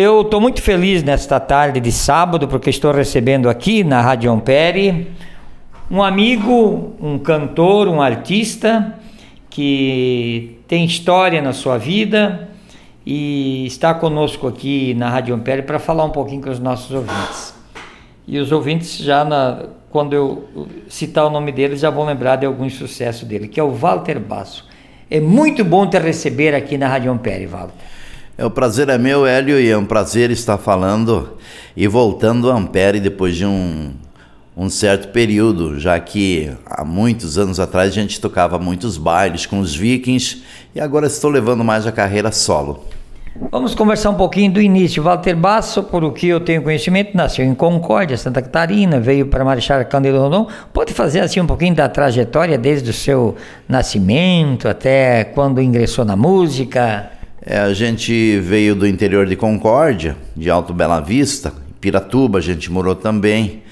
eu estou muito feliz nesta tarde de sábado, porque estou recebendo aqui na Rádio Ampere um amigo, um cantor, um artista que tem história na sua vida e está conosco aqui na Rádio Ampere para falar um pouquinho com os nossos ouvintes. E os ouvintes já na, quando eu citar o nome dele já vão lembrar de algum sucesso dele, que é o Walter Basso. É muito bom te receber aqui na Rádio Ampere, Walter. É, o prazer é meu, Hélio, e é um prazer estar falando e voltando a Ampere depois de um, um certo período, já que há muitos anos atrás a gente tocava muitos bailes com os vikings e agora estou levando mais a carreira solo. Vamos conversar um pouquinho do início. Walter Basso, por o que eu tenho conhecimento, nasceu em Concórdia, Santa Catarina, veio para Marechal Cândido Rondon. Pode fazer assim um pouquinho da trajetória desde o seu nascimento até quando ingressou na música? É, a gente veio do interior de Concórdia, de Alto Bela Vista, Piratuba, a gente morou também.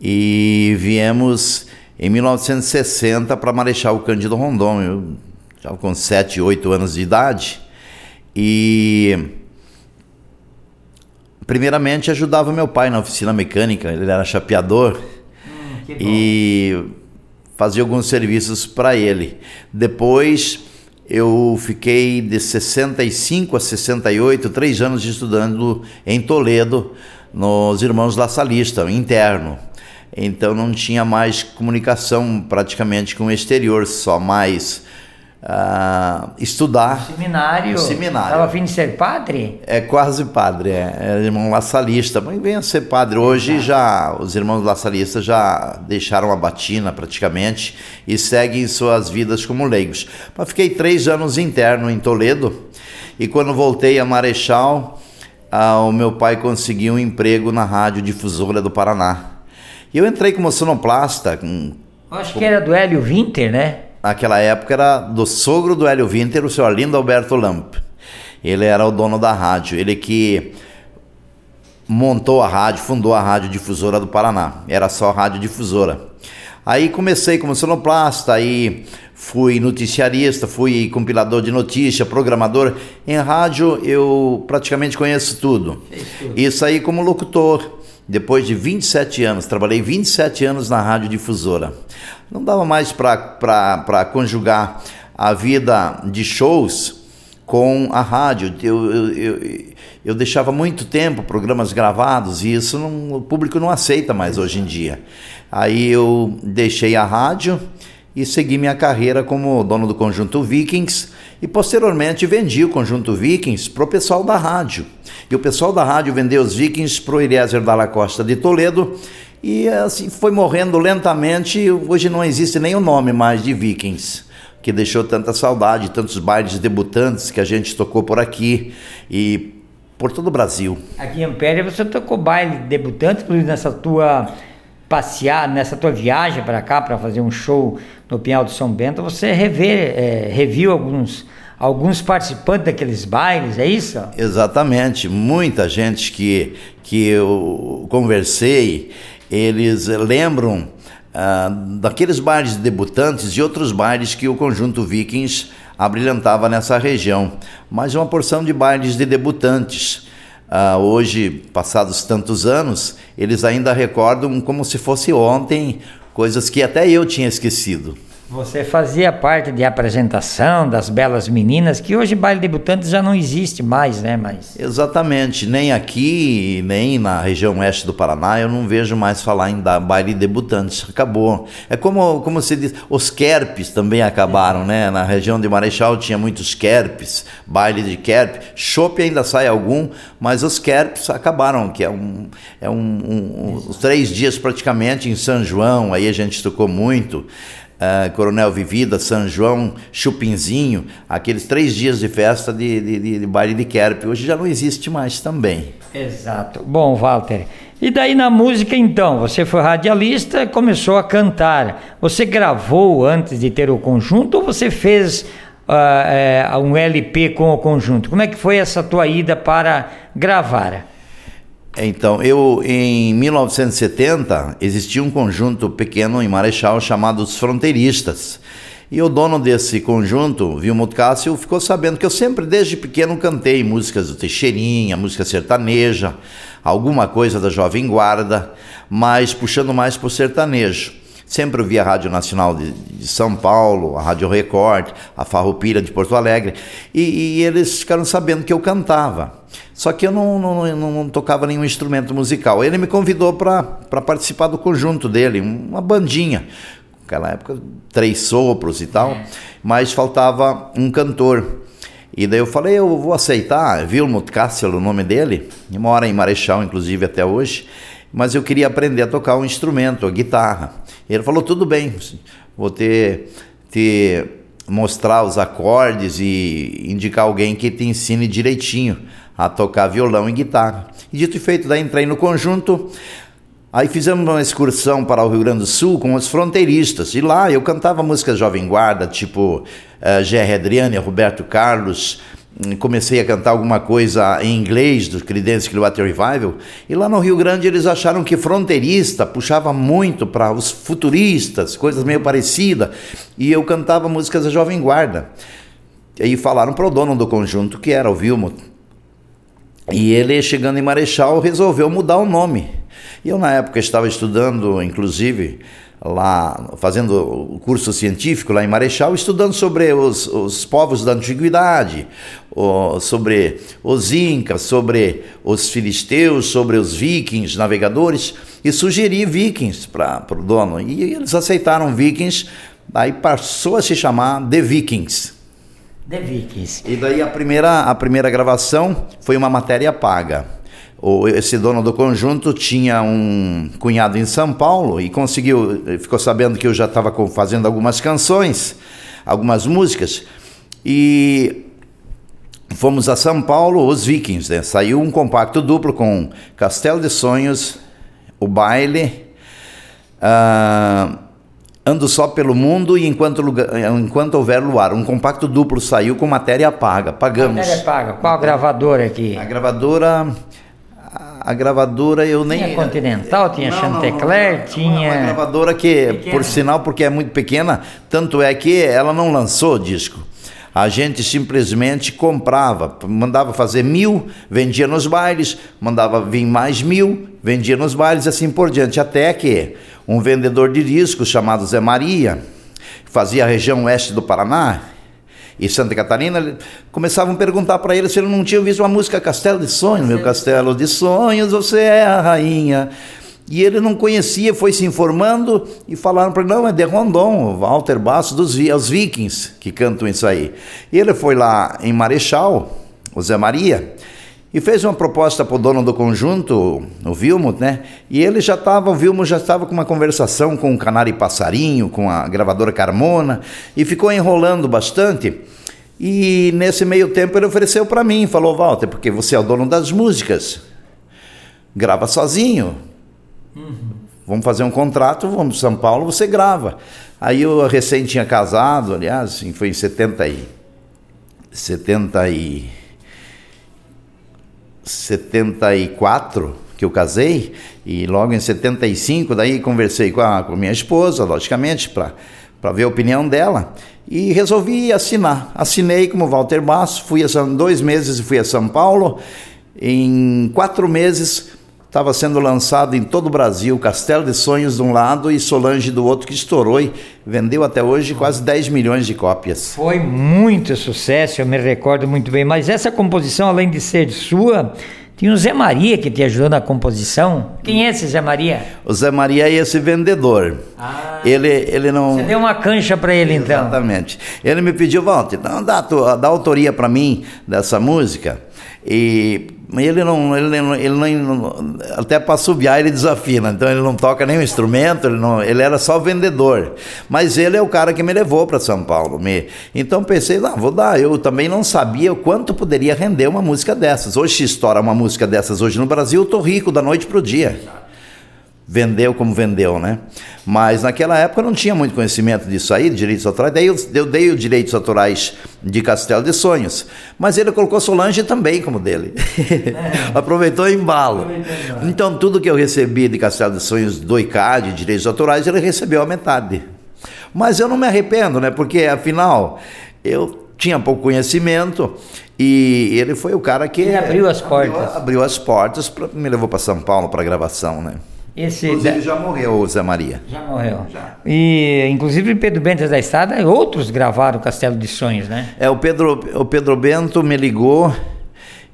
E viemos em 1960 para Marechal Cândido Rondon. Eu já com 7, 8 anos de idade. E primeiramente ajudava meu pai na oficina mecânica, ele era chapeador. Hum, e fazia alguns serviços para ele. Depois eu fiquei de 65 a 68, três anos estudando em Toledo, nos Irmãos La Salista, interno. Então não tinha mais comunicação praticamente com o exterior, só mais uh, estudar. Seminário. Seminário. Estava afim de ser padre? É quase padre, é, é irmão laçalista, mas venha ser padre. Hoje Exato. já os irmãos laçalistas já deixaram a batina praticamente e seguem suas vidas como leigos. Mas fiquei três anos interno em Toledo e quando voltei a Marechal, uh, o meu pai conseguiu um emprego na rádio difusora do Paraná. E eu entrei como sonoplasta. Com, Acho que era do Hélio Winter, né? Naquela época era do sogro do Hélio Winter, o senhor Arlindo Alberto Lamp. Ele era o dono da rádio, ele que montou a rádio, fundou a Rádio Difusora do Paraná. Era só rádio difusora. Aí comecei como sonoplasta, aí fui noticiarista, fui compilador de notícia, programador. Em rádio eu praticamente conheço tudo. Isso aí como locutor. Depois de 27 anos, trabalhei 27 anos na rádio difusora. Não dava mais para conjugar a vida de shows com a rádio. Eu, eu, eu, eu, deixava muito tempo programas gravados e isso não, o público não aceita mais hoje em dia. Aí eu deixei a rádio e segui minha carreira como dono do conjunto Vikings e posteriormente vendi o conjunto Vikings para o pessoal da rádio. E o pessoal da rádio vendeu os Vikings para o Eliezer Dalla Costa de Toledo e assim foi morrendo lentamente. Hoje não existe nem o nome mais de Vikings, que deixou tanta saudade, tantos bailes debutantes que a gente tocou por aqui e por todo o Brasil. Aqui em Ampere você tocou baile debutante, inclusive nessa tua passear, nessa tua viagem para cá para fazer um show no Pinhal de São Bento, você rever, é, reviu alguns alguns participantes daqueles bailes, é isso? Exatamente, muita gente que, que eu conversei, eles lembram ah, daqueles bailes de debutantes e outros bailes que o conjunto Vikings abrilhantava nessa região, mas uma porção de bailes de debutantes. Ah, hoje, passados tantos anos, eles ainda recordam como se fosse ontem coisas que até eu tinha esquecido. Você fazia parte de apresentação das belas meninas, que hoje baile debutantes já não existe mais, né? Mas... Exatamente, nem aqui, nem na região oeste do Paraná, eu não vejo mais falar em baile debutantes. Acabou. É como, como se diz, os kerpes também acabaram, é. né? Na região de Marechal tinha muitos kerpes, baile de kerp. Chopp ainda sai algum, mas os kerpes acabaram, que é um, é um, um, uns três dias praticamente em São João, aí a gente tocou muito uh, Coronel Vivida, São João, Chupinzinho, aqueles três dias de festa de, de, de, de baile de Kerp. Hoje já não existe mais também. Exato. Bom, Walter. E daí na música então, você foi radialista, começou a cantar. Você gravou antes de ter o conjunto ou você fez uh, uh, um LP com o conjunto? Como é que foi essa tua ida para gravar? Então, eu em 1970 existia um conjunto pequeno em Marechal chamado os Fronteiristas. E o dono desse conjunto, Vilmot Cássio, ficou sabendo que eu sempre, desde pequeno, cantei músicas do Teixeirinha, música sertaneja, alguma coisa da Jovem Guarda, mas puxando mais para o sertanejo. Sempre ouvi a Rádio Nacional de, de, São Paulo, a Rádio Record, a Farroupilha de Porto Alegre, e, e, eles ficaram sabendo que eu cantava. Só que eu não, não, não, não tocava nenhum instrumento musical. Ele me convidou para participar do conjunto dele, uma bandinha. Naquela época, três sopros e tal, mas faltava um cantor. E daí eu falei, eu vou aceitar, Vilmut Kassel, o nome dele, mora em Marechal, inclusive, até hoje, mas eu queria aprender a tocar um instrumento, a guitarra. Ele falou: tudo bem, vou ter, ter mostrar os acordes e indicar alguém que te ensine direitinho a tocar violão e guitarra. E dito e feito, daí entrei no conjunto. Aí fizemos uma excursão para o Rio Grande do Sul com os fronteiristas. E lá eu cantava músicas Jovem Guarda, tipo uh, eh, G.R. Adriane, Roberto Carlos, comecei a cantar alguma coisa em inglês do Creedence Clearwater Revival e lá no Rio Grande eles acharam que fronteirista puxava muito para os futuristas, coisas meio parecidas e eu cantava músicas da Jovem Guarda. E aí falaram para o dono do conjunto que era o Vilmo e ele chegando em Marechal resolveu mudar o nome. E eu na época estava estudando, inclusive lá fazendo o curso científico lá em Marechal, estudando sobre os, os povos da antiguidade, sobre os incas, sobre os filisteus, sobre os vikings, navegadores, e sugeri vikings para o dono. E eles aceitaram vikings, aí passou a se chamar The Vikings. The Vikings. E daí a primeira, a primeira gravação foi uma matéria paga esse dono do conjunto tinha um cunhado em São Paulo e conseguiu, ficou sabendo que eu já estava fazendo algumas canções, algumas músicas, e fomos a São Paulo, os Vikings, né? Saiu um compacto duplo com Castelo de Sonhos, o baile, uh, Ando Só pelo Mundo e Enquanto, lugar, Enquanto Houver Luar. Um compacto duplo saiu com matéria paga, pagamos. Matéria paga. Qual a gravadora aqui? A gravadora a gravadora eu nem. Tinha Continental, tinha não, Chantecler, não, tinha. Uma gravadora que, pequena. por sinal, porque é muito pequena, tanto é que ela não lançou disco. A gente simplesmente comprava, mandava fazer mil, vendia nos bailes, mandava vir mais mil, vendia nos bailes, assim por diante. Até que um vendedor de discos chamado Zé Maria, fazia a região oeste do Paraná, e Santa Catarina, começavam a perguntar para ele se ele não tinha visto uma música Castelo de Sonhos, meu Castelo de Sonhos, você é a rainha. E ele não conhecia, foi se informando e falaram para ele: não, é de Rondon, Walter Basso, dos os Vikings que cantam isso aí. E ele foi lá em Marechal, o Zé Maria, e fez uma proposta para o dono do conjunto, o Vilmo, né? E ele já estava, o Vilmo já estava com uma conversação com o Canário Passarinho, com a gravadora Carmona, e ficou enrolando bastante. E nesse meio tempo ele ofereceu para mim, falou: Walter, porque você é o dono das músicas, grava sozinho. Uhum. Vamos fazer um contrato, vamos para São Paulo, você grava. Aí eu recém tinha casado, aliás, assim, foi em 70 e 70 e 74 que eu casei e logo em 75 daí conversei com a, com minha esposa, logicamente, para ver a opinião dela e resolvi assinar. Assinei como Walter Basso, fui a São, dois meses e fui a São Paulo. Em quatro meses estava sendo lançado em todo o Brasil, Castelo de Sonhos de um lado e Solange do outro, que estourou e vendeu até hoje quase 10 milhões de cópias. Foi muito sucesso, eu me recordo muito bem. Mas essa composição, além de ser sua, tinha o Zé Maria que te ajudou na composição. Quem é esse Zé Maria? O Zé Maria é esse vendedor. Ah, ele, ele não. Você deu uma cancha para ele então? Exatamente. Ele me pediu, Walter, dá, dá autoria para mim dessa música. E ele não, ele não, ele não, até para subiar ele desafina, então ele não toca nenhum instrumento, ele, não, ele era só vendedor. Mas ele é o cara que me levou para São Paulo. Me, então pensei, não, vou dar. Eu também não sabia o quanto poderia render uma música dessas. Hoje se estoura uma música dessas hoje no Brasil, eu tô rico da noite pro dia vendeu como vendeu, né? Mas naquela época não tinha muito conhecimento disso aí, de direitos autorais, daí eu, eu dei os direitos autorais de Castelo de Sonhos. Mas ele colocou Solange também como dele. É. Aproveitou o embalo. Então tudo que eu recebi de Castelo de Sonhos do ICAD, direitos autorais, ele recebeu a metade. Mas eu não me arrependo, né? Porque afinal eu tinha pouco conhecimento e ele foi o cara que ele abriu as portas. Abriu, abriu as portas, pra, me levou para São Paulo para gravação, né? Esse inclusive já morreu o Zé Maria. Já morreu. Já. E inclusive Pedro Bento da Estrada, outros gravaram o Castelo de Sonhos, né? É, o Pedro, o Pedro Bento me ligou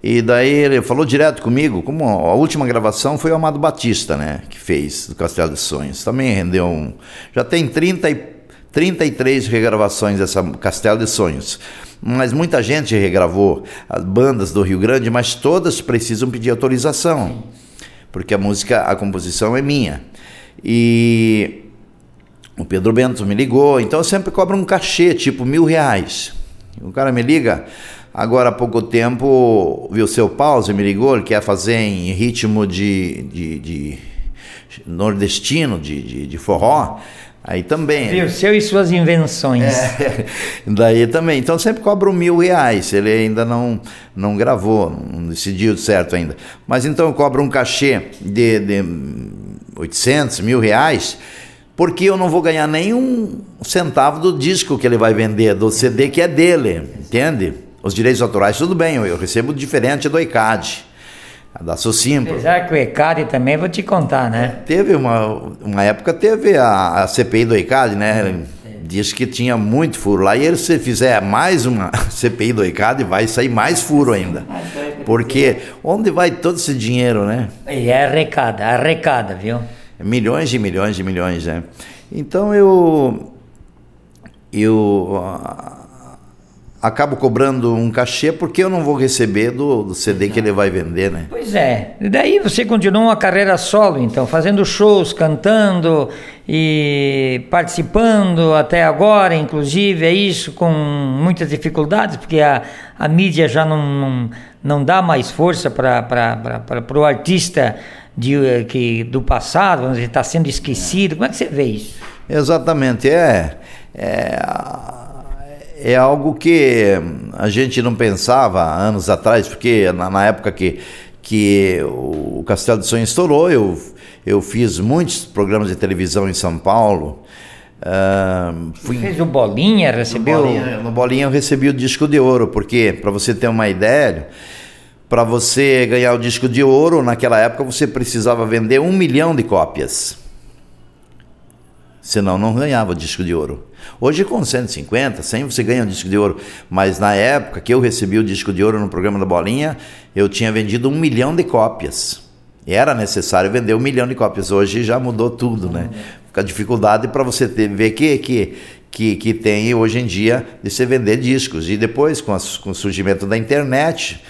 e daí ele falou direto comigo, como a última gravação foi o Amado Batista, né, que fez do Castelo de Sonhos. Também rendeu um, já tem 30 e 33 regravações dessa Castelo de Sonhos. Mas muita gente regravou as bandas do Rio Grande, mas todas precisam pedir autorização. Porque a música, a composição é minha. E o Pedro Bento me ligou, então eu sempre cobro um cachê, tipo mil reais. O cara me liga, agora há pouco tempo, viu seu Pause me ligou, ele quer fazer em ritmo de, de, de nordestino, de, de, de forró. Aí também. Viu, seu e suas invenções. É, daí também. Então sempre cobro mil reais. Ele ainda não, não gravou, não decidiu certo ainda. Mas então eu cobro um cachê de, de 800, mil reais, porque eu não vou ganhar nenhum centavo do disco que ele vai vender, do CD que é dele, entende? Os direitos autorais, tudo bem, eu recebo diferente do ICAD da Socimpro. Apesar que o ECAD também, vou te contar, né? Teve uma, uma época, teve a, a CPI do ECAD, né? Diz que tinha muito furo lá. E ele, se fizer mais uma CPI do ECAD, vai sair mais furo ainda. Porque onde vai todo esse dinheiro, né? E é arrecada, arrecada, viu? Milhões e milhões e milhões, né? Então eu. Eu acabo cobrando um cachê porque eu não vou receber do, do CD que ele vai vender, né? Pois é. E daí você continua uma carreira solo, então, fazendo shows, cantando e participando até agora, inclusive, é isso, com muitas dificuldades, porque a, a mídia já não, não, não dá mais força para o artista de, que, do passado, ele está sendo esquecido. Como é que você vê isso? Exatamente, é. é é algo que a gente não pensava anos atrás, porque na, na época que, que o Castelo de Sonho estourou, eu, eu fiz muitos programas de televisão em São Paulo. Uh, fui... Fez o Bolinha, recebeu? No Bolinha, no Bolinha eu recebi o disco de ouro, porque, para você ter uma ideia, para você ganhar o disco de ouro, naquela época você precisava vender um milhão de cópias. Senão não ganhava o disco de ouro. Hoje com 150, 100 você ganha o disco de ouro. Mas na época que eu recebi o disco de ouro no programa da Bolinha, eu tinha vendido um milhão de cópias. Era necessário vender um milhão de cópias. Hoje já mudou tudo, né? Fica a dificuldade para você ter, ver que, que, que, que tem hoje em dia de você vender discos. E depois, com, com o surgimento da internet,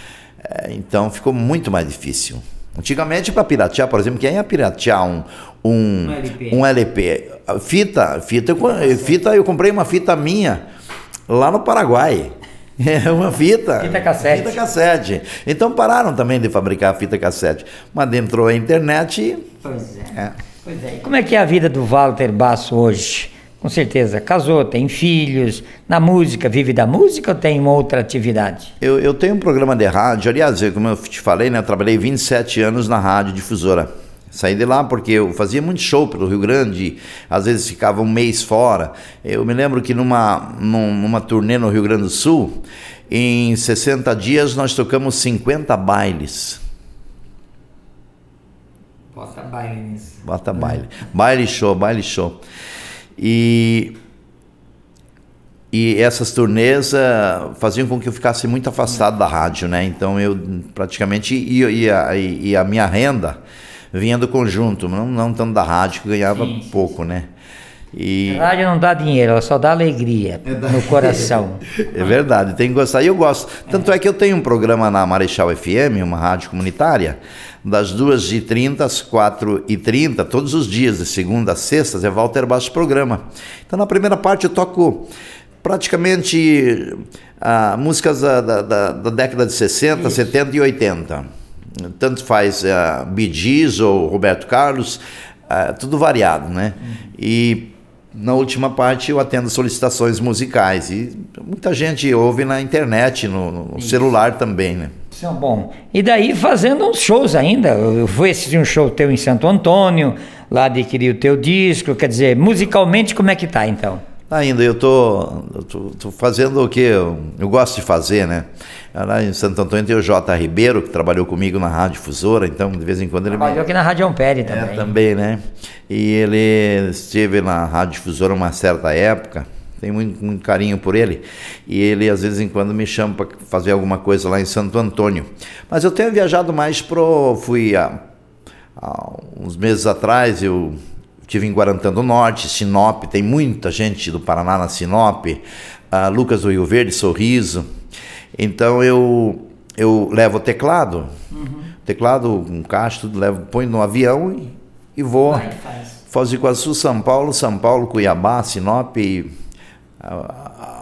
é, então ficou muito mais difícil. Antigamente, para piratear, por exemplo, quem ia piratear um, um, um LP? Um LP fita, fita, eu, fita, eu comprei uma fita minha lá no Paraguai. É uma fita. Fita cassete. Fita cassete. Então pararam também de fabricar fita cassete. Mas entrou a internet. Pois é. é. Pois é. Como é que é a vida do Walter Basso hoje? Com certeza, casou, tem filhos, na música, vive da música ou tem outra atividade? Eu, eu tenho um programa de rádio, aliás, como eu te falei, né, eu trabalhei 27 anos na rádio difusora. Saí de lá porque eu fazia muito show pelo Rio Grande, às vezes ficava um mês fora. Eu me lembro que numa, numa turnê no Rio Grande do Sul, em 60 dias nós tocamos 50 bailes. Bota baile nisso. Bota baile. Baile show, baile show. E, e essas turnês uh, faziam com que eu ficasse muito afastado da rádio, né? Então eu praticamente ia, ia, ia a minha renda vinha do conjunto, não, não tanto da rádio, que ganhava sim, pouco, né? E... A rádio não dá dinheiro, ela só dá alegria é no coração. é verdade, tem que gostar. E eu gosto. Tanto é. é que eu tenho um programa na Marechal FM, uma rádio comunitária, das 2h30 às 4h30, todos os dias, de segunda a sexta, é Walter Baixo Programa. Então, na primeira parte, eu toco praticamente ah, músicas da, da, da, década de 60, Isso. 70 e 80 tanto faz Bee Gees ou Roberto Carlos, uh, tudo variado, né? Uhum. E na última parte eu atendo solicitações musicais e muita gente ouve na internet, no, no celular também, né? Isso é bom. E daí fazendo uns shows ainda. Eu fui assistir um show teu em Santo Antônio, lá adquiri o teu disco. Quer dizer, musicalmente como é que tá então? Ainda eu tô, tô, tô, fazendo o que eu, eu, gosto de fazer, né? Lá em Santo Antônio tem o J. Ribeiro, que trabalhou comigo na Rádio Difusora, então de vez em quando ele. Trabalhou me... aqui na Rádio Ampere também. É, também, né? E ele esteve na Rádio Difusora uma certa época, tenho muito, muito carinho por ele, e ele às vezes em quando me chama para fazer alguma coisa lá em Santo Antônio. Mas eu tenho viajado mais pro. Fui há, há uns meses atrás, eu Tive em Guarantã do Norte, Sinop, tem muita gente do Paraná na Sinop, uh, Lucas do Rio Verde, Sorriso. Então eu, eu levo o teclado, uhum. teclado, um caixa, tudo, levo, põe no avião e, e vou. Vai, faz. Foz do Iguaçu, São Paulo, São Paulo, Cuiabá, Sinop e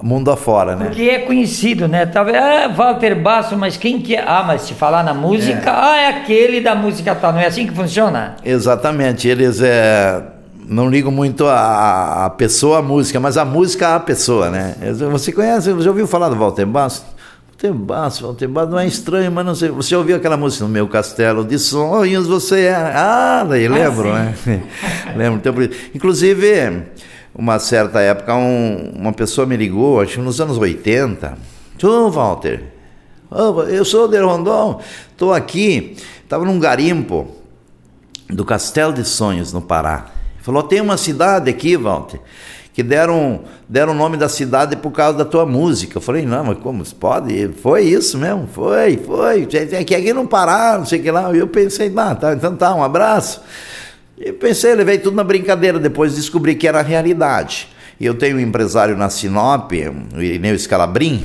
mundo afora, né? Porque é conhecido, né? Talvez, ah, Walter Basso, mas quem que é? Ah, mas se falar na música, é. ah, é aquele da música tal, não é assim que funciona? Exatamente, eles é não ligo muito a, a pessoa, a música, mas a música a pessoa, né? Você conhece, já ouviu falar do Walter Basso? Walter Basso, Walter Basso não é estranho, mas não sei. Você ouviu aquela música no meu castelo de sonhos, você é. Ah, daí lembro, ah, né? lembro. Então, inclusive, uma certa época, um, uma pessoa me ligou, acho que nos anos 80. Tu, Walter, eu sou o De Rondon, estou aqui, estava num garimpo do Castelo de Sonhos, no Pará. Falou: tem uma cidade aqui, Walter, que deram deram o nome da cidade por causa da tua música. Eu falei: não, mas como pode? Foi isso mesmo, foi, foi. Que aqui não parar, não sei o que lá. Eu pensei: ah, tá, então tá, um abraço. E pensei, levei tudo na brincadeira, depois descobri que era a realidade. E eu tenho um empresário na Sinop, o Irineu Scalabrin,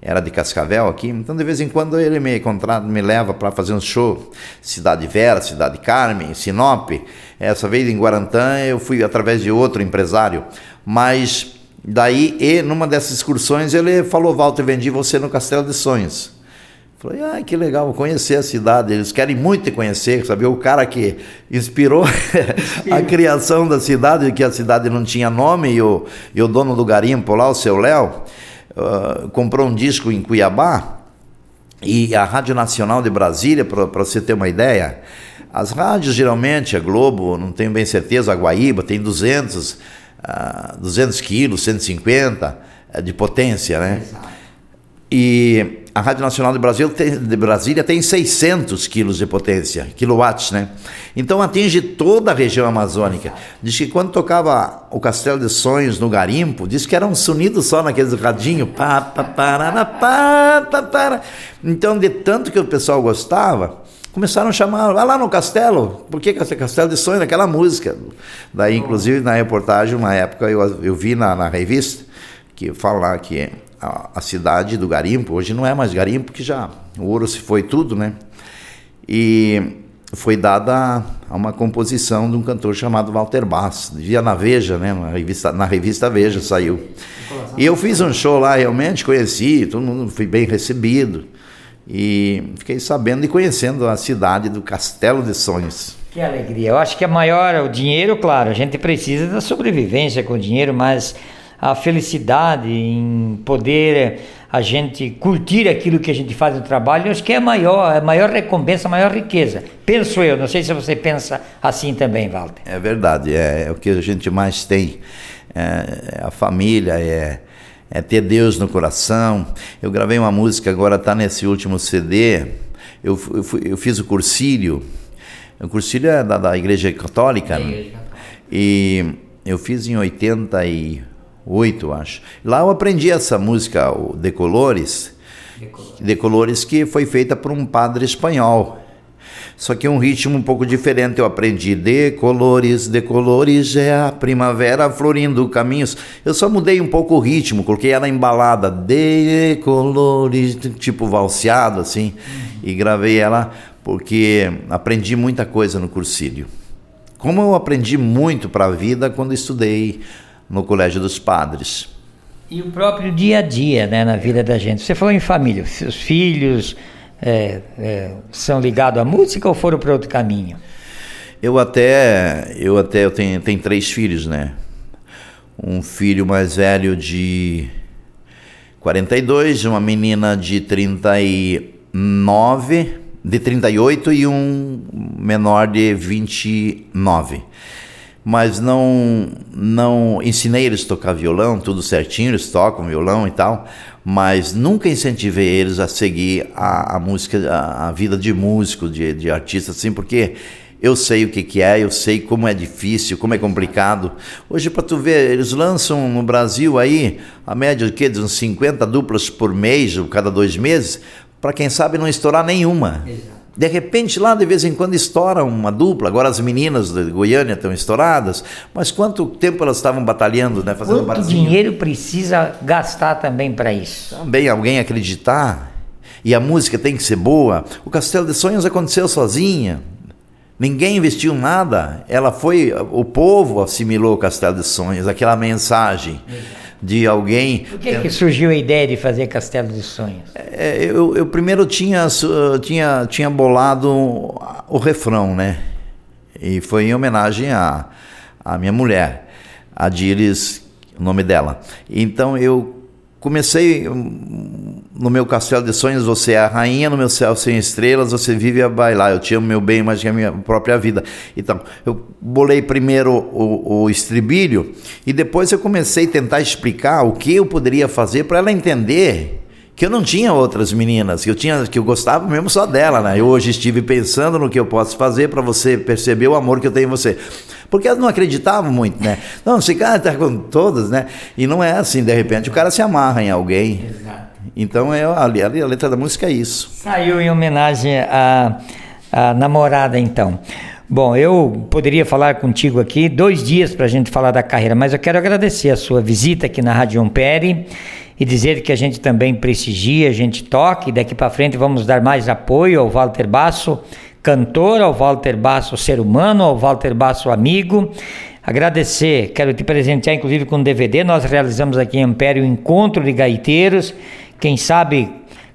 era de Cascavel aqui, então de vez em quando ele me contrata, me leva para fazer um show, Cidade Vera, Cidade Carmen, Sinop. Essa vez em Guarantã eu fui através de outro empresário, mas daí e numa dessas excursões ele falou: "Walter, vendi você no Castelo de Sonhos". Falei, ah, que legal, vou conhecer a cidade. Eles querem muito te conhecer, saber o cara que inspirou a criação da cidade, que a cidade não tinha nome, e o, e o dono do garimpo lá, o seu Léo, uh, comprou um disco em Cuiabá e a Rádio Nacional de Brasília, para você ter uma ideia, as rádios geralmente, a Globo, não tenho bem certeza, a Guaíba tem 200, uh, 200 quilos, 150 uh, de potência, né? Exato. E a Rádio Nacional de, Brasil tem, de Brasília tem 600 quilos de potência, quilowatts, né? Então atinge toda a região amazônica. Diz que quando tocava o Castelo de Sonhos no garimpo, diz que era um sonido só naqueles radinhos. Pá, pá, pá, pá, pá, pá. Então, de tanto que o pessoal gostava, começaram a chamar, vai lá no castelo, por que Castelo de Sonhos, aquela música. Daí, inclusive, na reportagem, uma época, eu, eu vi na, na revista, que fala que a, a, cidade do garimpo, hoje não é mais garimpo, porque já o ouro se foi tudo, né? E foi dada a uma composição de um cantor chamado Walter Bass, dia na Veja, né? Na revista, na revista Veja saiu. E eu fiz um show lá, realmente conheci, todo mundo foi bem recebido. E fiquei sabendo e conhecendo a cidade do Castelo de Sonhos. Que alegria. Eu acho que a maior, o dinheiro, claro, a gente precisa da sobrevivência com o dinheiro, mas a felicidade em poder a gente curtir aquilo que a gente faz no trabalho, eu acho que é a maior, a maior recompensa, a maior riqueza. Penso eu, não sei se você pensa assim também, Walter. É verdade, é, é o que a gente mais tem. É, é a família, é, é ter Deus no coração. Eu gravei uma música, agora está nesse último CD. Eu, eu, fui, eu, fiz o cursílio. O cursílio é da, da Igreja Católica. Né? E eu fiz em 80 e oito, acho. Lá eu aprendi essa música, o Decolores, Decolores, que foi feita por um padre espanhol. Só que um ritmo um pouco diferente eu aprendi. Decolores, decolores, é a primavera florindo caminhos. Eu só mudei um pouco o ritmo, coloquei ela embalada. Decolores, tipo valseado assim. E gravei ela porque aprendi muita coisa no cursílio. Como eu aprendi muito para a vida quando estudei no Colégio dos Padres. E o próprio dia a dia, né, na vida da gente. Você falou em família, seus filhos é, é, são ligados à música ou foram para outro caminho? Eu até, eu até eu tenho, tenho três filhos, né? Um filho mais velho de 42, uma menina de 39, de 38 e um menor de 29. Mas não não ensinei eles a tocar violão, tudo certinho, eles tocam violão e tal, mas nunca incentivei eles a seguir a, a música, a, a, vida de músico, de, de artista, assim, porque eu sei o que, que é, eu sei como é difícil, como é complicado. Hoje, para tu ver, eles lançam no Brasil aí a média de, de uns 50 duplas por mês, ou cada dois meses, para quem sabe não estourar nenhuma. Exato. De repente, lá de vez em quando estoura uma dupla. Agora as meninas de Goiânia estão estouradas. Mas quanto tempo elas estavam batalhando, né? Fazendo Quanto barzinho? dinheiro precisa gastar também para isso? Também alguém acreditar. E a música tem que ser boa. O Castelo de Sonhos aconteceu sozinha. Ninguém investiu nada. Ela foi. O povo assimilou o Castelo de Sonhos, aquela mensagem. De alguém. Por que, que surgiu a ideia de fazer Castelo dos Sonhos? É, eu, eu, primeiro tinha, tinha, tinha bolado o refrão, né? E foi em homenagem à, à minha mulher, a Diris, o nome dela. Então eu comecei no meu castelo de sonhos, você é a rainha, no meu céu sem estrelas, você vive a bailar. Eu te amo meu bem mais que a minha própria vida. Então, eu bolei primeiro o, o estribilho e depois eu comecei a tentar explicar o que eu poderia fazer para ela entender que eu não tinha outras meninas, que eu tinha, que eu gostava mesmo só dela, né? Eu hoje estive pensando no que eu posso fazer para você perceber o amor que eu tenho em você. Porque elas não acreditavam muito, né? Não, esse cara tá com todas, né? E não é assim, de repente o cara se amarra em alguém. Exato. Então é, a, a letra da música é isso. Saiu em homenagem à, à namorada, então. Bom, eu poderia falar contigo aqui dois dias para a gente falar da carreira, mas eu quero agradecer a sua visita aqui na Rádio Ampere e dizer que a gente também prestigia, a gente toca e daqui para frente vamos dar mais apoio ao Walter Basso, cantor, ao Walter Basso, ser humano, ao Walter Basso, amigo. Agradecer, quero te presentear inclusive com um DVD, nós realizamos aqui em Ampere o Encontro de Gaiteiros, quem sabe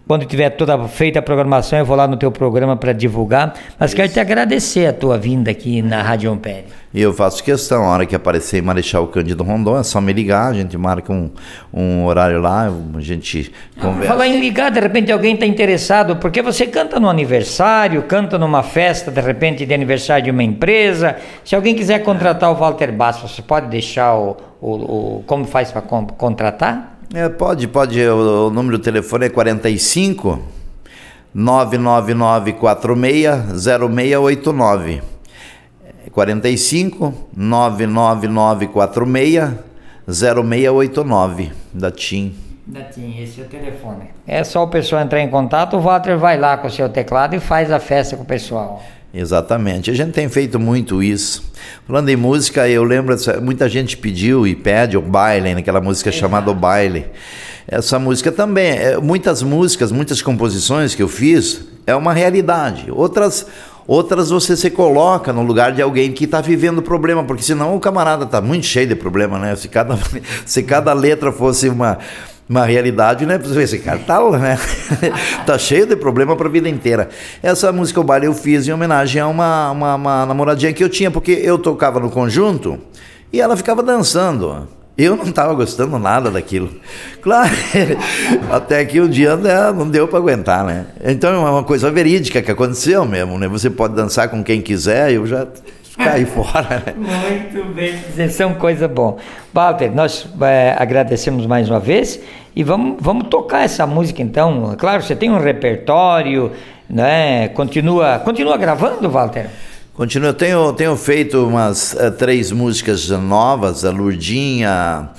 quando tiver toda feita a programação, eu vou lá no teu programa para divulgar. Mas Isso. quero te agradecer a tua vinda aqui na Rádio Ampere. E eu faço questão, a hora que aparecer em Marechal Cândido Rondon, é só me ligar, a gente marca um, um horário lá, a gente conversa. Falar em ligar, de repente alguém está interessado, porque você canta no aniversário, canta numa festa, de repente, de aniversário de uma empresa. Se alguém quiser contratar o Walter Basso, você pode deixar o, o, o como faz para contratar? É, pode, pode. O, o, número do telefone é 45 99946 0689. 45 99946 0689 da TIM. Da TIM, esse é o telefone. É só o pessoal entrar em contato, o Walter vai lá com o seu teclado e faz a festa com o pessoal. Exatamente. A gente tem feito muito isso. Falando em música, eu lembro, muita gente pediu e pede o baile, naquela música chamada O Baile. Essa música também, é, muitas músicas, muitas composições que eu fiz, é uma realidade. Outras outras você se coloca no lugar de alguém que está vivendo problema, porque senão o camarada está muito cheio de problema, né? Se cada, se cada letra fosse uma uma realidade, né? Esse cara tá, né? tá cheio de problema para a vida inteira. Essa música O Baile eu fiz em homenagem a uma, uma, uma namoradinha que eu tinha, porque eu tocava no conjunto e ela ficava dançando. Eu não estava gostando nada daquilo. Claro, até que um dia né, não deu para aguentar, né? Então é uma coisa verídica que aconteceu mesmo, né? Você pode dançar com quem quiser, eu já cair fora. Muito bem, são coisa bom. Walter, nós é, agradecemos mais uma vez e vamos, vamos tocar essa música então. Claro, você tem um repertório, né? Continua, continua gravando, Walter? Continua, tenho, tenho feito umas uh, três músicas novas, a Lurdinha,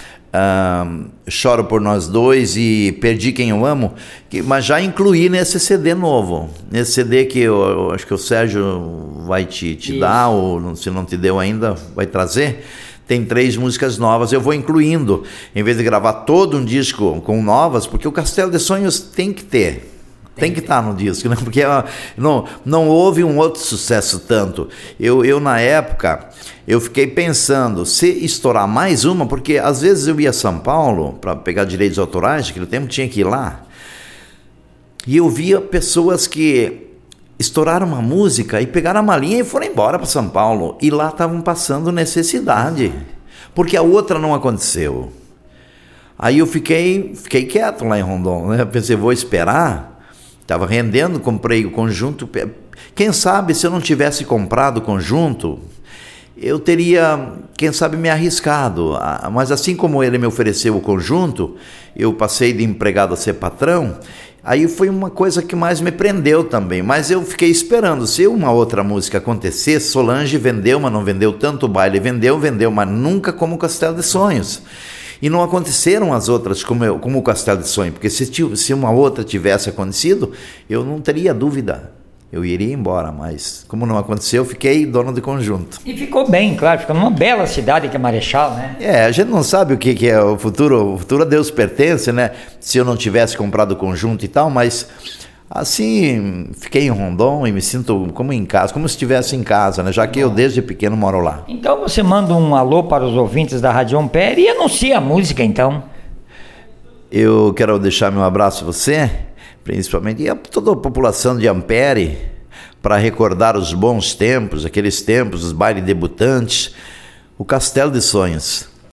Choro por Nós Dois e Perdi Quem Eu Amo, que, mas já incluí nesse CD novo. Nesse CD que eu, eu acho que o Sérgio vai te, te dar, ou se não te deu ainda, vai trazer. Tem três músicas novas, eu vou incluindo, em vez de gravar todo um disco com novas, porque o Castelo de Sonhos tem que ter. Tem que estar no disco, né? porque não, não houve um outro sucesso tanto. Eu, eu, na época, eu fiquei pensando, se estourar mais uma, porque às vezes eu ia a São Paulo para pegar direitos autorais, naquele tempo tinha que ir lá, e eu via pessoas que estouraram uma música e pegaram a malinha e foram embora para São Paulo, e lá estavam passando necessidade, porque a outra não aconteceu. Aí eu fiquei, fiquei quieto lá em Rondon, né? Pensei, vou esperar Estava rendendo, comprei o conjunto. Quem sabe se eu não tivesse comprado o conjunto, eu teria, quem sabe, me arriscado. Ah, mas assim como ele me ofereceu o conjunto, eu passei de empregado a ser patrão. Aí foi uma coisa que mais me prendeu também. Mas eu fiquei esperando. Se uma outra música acontecesse, Solange vendeu, mas não vendeu tanto. Baile vendeu, vendeu, mas nunca como Castelo de Sonhos. E não aconteceram as outras como, eu, como o Castelo de Sonhos, porque se, se uma outra tivesse acontecido, eu não teria dúvida eu iria embora, mas como não aconteceu, eu fiquei dono de conjunto. E ficou bem, claro, ficou numa bela cidade que é Marechal, né? É, a gente não sabe o que, que é o futuro, o futuro a Deus pertence, né? Se eu não tivesse comprado o conjunto e tal, mas assim, fiquei em Rondon e me sinto como em casa, como se estivesse em casa, né? Já que eu desde pequeno moro lá. Então você manda um alô para os ouvintes da Rádio Ampere e anuncia a música, então. Eu quero deixar meu abraço a você principalmente, e a toda a população de Ampere, para recordar os bons tempos, aqueles tempos dos bailes debutantes, o Castelo de Sonhos.